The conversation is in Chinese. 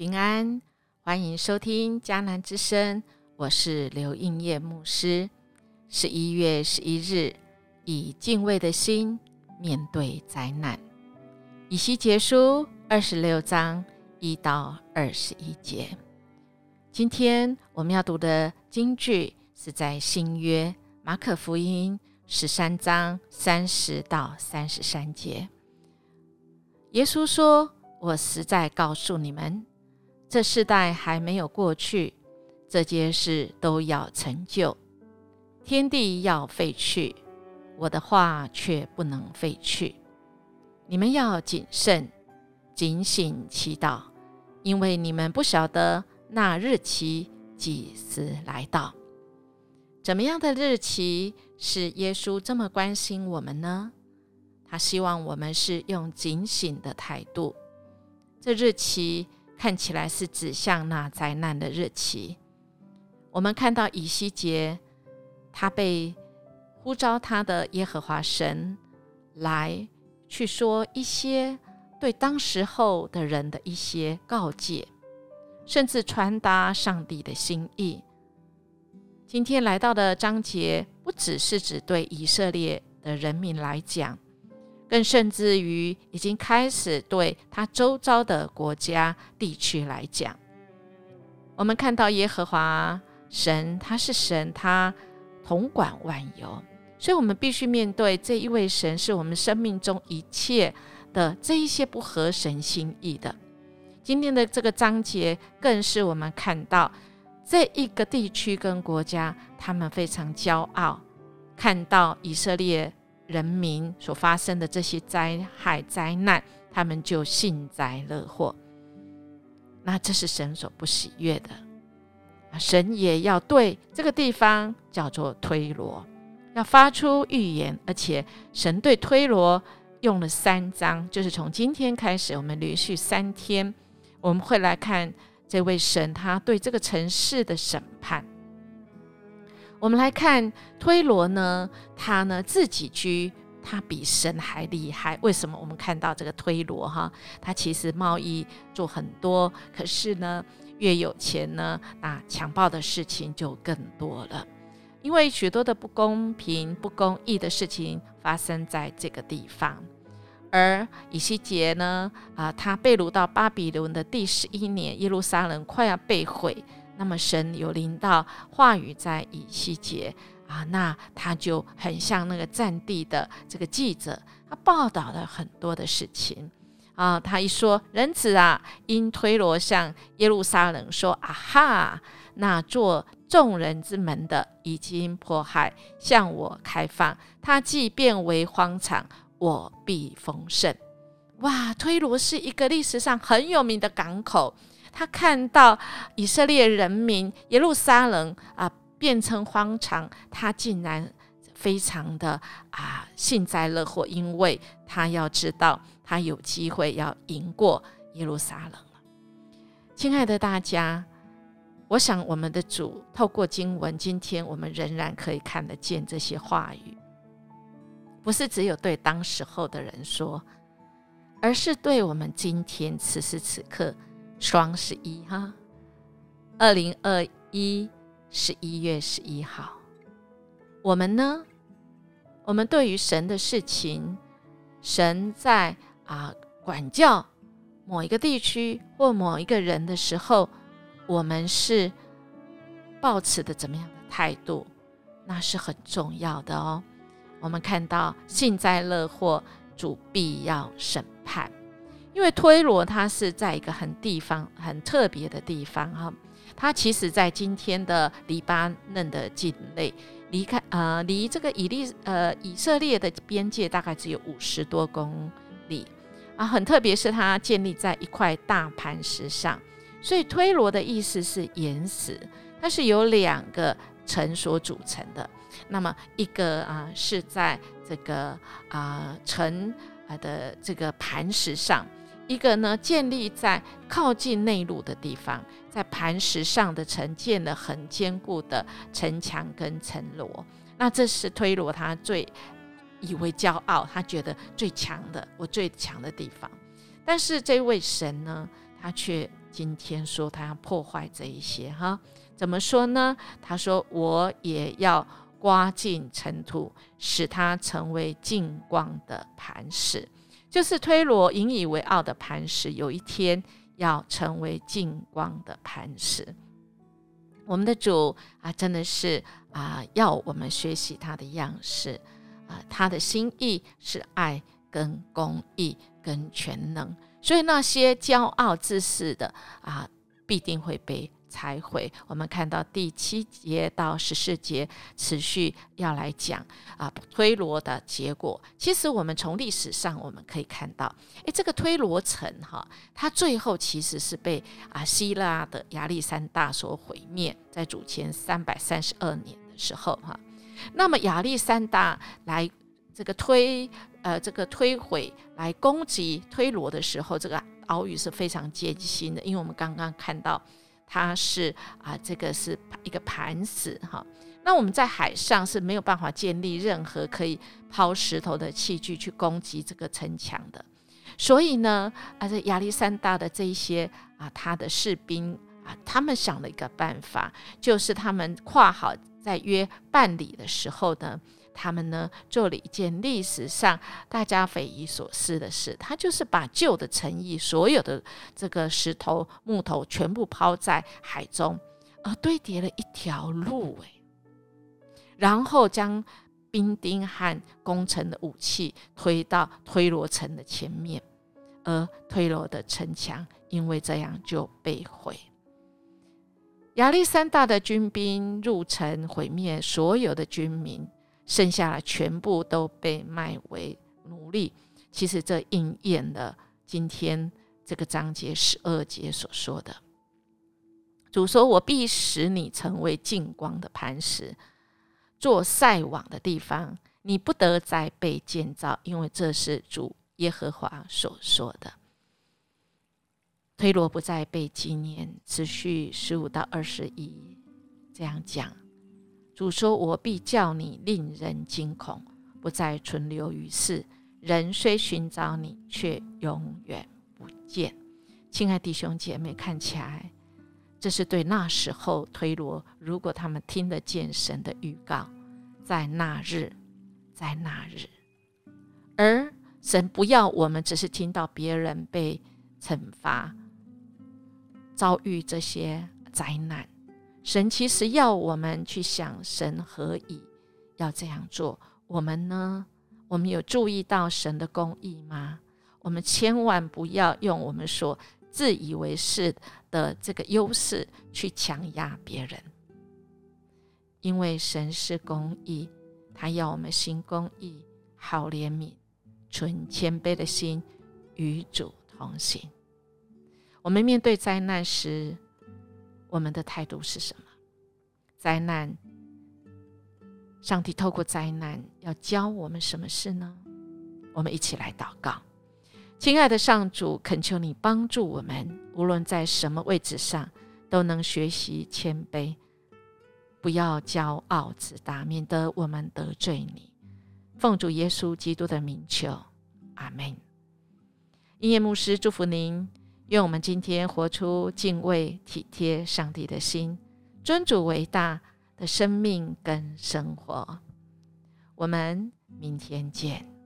平安，欢迎收听迦南之声，我是刘应业牧师。十一月十一日，以敬畏的心面对灾难。以西结书二十六章一到二十一节。今天我们要读的经句是在新约马可福音十三章三十到三十三节。耶稣说：“我实在告诉你们，这世代还没有过去，这件事都要成就。天地要废去，我的话却不能废去。你们要谨慎、警醒、祈祷，因为你们不晓得那日期几时来到。怎么样的日期是耶稣这么关心我们呢？”他希望我们是用警醒的态度。这日期看起来是指向那灾难的日期。我们看到以西结，他被呼召他的耶和华神来去说一些对当时候的人的一些告诫，甚至传达上帝的心意。今天来到的章节，不只是指对以色列的人民来讲。更甚至于已经开始对他周遭的国家地区来讲，我们看到耶和华神，他是神，他统管万有，所以我们必须面对这一位神，是我们生命中一切的这一些不合神心意的。今天的这个章节，更是我们看到这一个地区跟国家，他们非常骄傲，看到以色列。人民所发生的这些灾害灾难，他们就幸灾乐祸。那这是神所不喜悦的。神也要对这个地方叫做推罗，要发出预言，而且神对推罗用了三章，就是从今天开始，我们连续三天，我们会来看这位神他对这个城市的审判。我们来看推罗呢，他呢自己居，他比神还厉害。为什么？我们看到这个推罗哈，他其实贸易做很多，可是呢，越有钱呢，那强暴的事情就更多了。因为许多的不公平、不公义的事情发生在这个地方。而以西结呢，啊，他被掳到巴比伦的第十一年，耶路撒冷快要被毁。那么神有临到话语在以西结啊，那他就很像那个战地的这个记者，他报道了很多的事情啊。他一说人子啊，因推罗向耶路撒冷说啊哈，那做众人之门的已经迫害，向我开放，他既变为荒场，我必丰盛。哇，推罗是一个历史上很有名的港口。他看到以色列人民耶路撒冷啊变成荒场，他竟然非常的啊幸灾乐祸，因为他要知道他有机会要赢过耶路撒冷了。亲爱的大家，我想我们的主透过经文，今天我们仍然可以看得见这些话语，不是只有对当时候的人说，而是对我们今天此时此刻。双十一哈，二零二一十一月十一号，我们呢？我们对于神的事情，神在啊管教某一个地区或某一个人的时候，我们是抱持的怎么样的态度？那是很重要的哦。我们看到幸灾乐祸，主必要审判。因为推罗它是在一个很地方很特别的地方哈，它其实在今天的黎巴嫩的境内，离开呃离这个以利呃以色列的边界大概只有五十多公里啊，很特别是它建立在一块大磐石上，所以推罗的意思是岩石，它是由两个城所组成的，那么一个啊是在这个啊城啊的这个磐石上。一个呢，建立在靠近内陆的地方，在磐石上的城建了很坚固的城墙跟城楼。那这是推罗他最以为骄傲，他觉得最强的，我最强的地方。但是这位神呢，他却今天说他要破坏这一些哈？怎么说呢？他说我也要刮尽尘土，使它成为净光的磐石，就是推罗引以为傲的磐石，有一天要成为净光的磐石。我们的主啊，真的是啊，要我们学习他的样式啊，他的心意是爱、跟公义、跟全能，所以那些骄傲自恃的啊，必定会被。才会，我们看到第七节到十四节持续要来讲啊推罗的结果。其实我们从历史上我们可以看到，诶，这个推罗城哈，它最后其实是被啊希腊的亚历山大所毁灭，在主前三百三十二年的时候哈。那么亚历山大来这个推呃这个推毁来攻击推罗的时候，这个岛屿是非常艰辛的，因为我们刚刚看到。它是啊，这个是一个盘石哈。那我们在海上是没有办法建立任何可以抛石头的器具去攻击这个城墙的。所以呢，啊，这亚历山大的这一些啊，他的士兵啊，他们想了一个办法，就是他们跨好在约半里的时候呢。他们呢做了一件历史上大家匪夷所思的事，他就是把旧的城邑所有的这个石头木头全部抛在海中，而堆叠了一条路，诶，然后将兵丁和攻城的武器推到推罗城的前面，而推罗的城墙因为这样就被毁。亚历山大的军兵入城毁灭所有的军民。剩下的全部都被卖为奴隶。其实这应验了今天这个章节十二节所说的：“主说，我必使你成为净光的磐石，做晒网的地方，你不得再被建造，因为这是主耶和华所说的。”推罗不再被纪念，持续十五到二十一这样讲。主说：“我必叫你令人惊恐，不再存留于世。人虽寻找你，却永远不见。”亲爱弟兄姐妹，看起来这是对那时候推罗，如果他们听得见神的预告，在那日，在那日，而神不要我们只是听到别人被惩罚、遭遇这些灾难。神其实要我们去想，神何以要这样做？我们呢？我们有注意到神的公义吗？我们千万不要用我们所自以为是的这个优势去强压别人，因为神是公义，他要我们行公义、好怜悯、存谦卑的心，与主同行。我们面对灾难时，我们的态度是什么？灾难，上帝透过灾难要教我们什么事呢？我们一起来祷告，亲爱的上主，恳求你帮助我们，无论在什么位置上，都能学习谦卑，不要骄傲自大，免得我们得罪你。奉主耶稣基督的名求，阿门。音乐牧师祝福您。愿我们今天活出敬畏、体贴上帝的心，尊主为大的生命跟生活。我们明天见。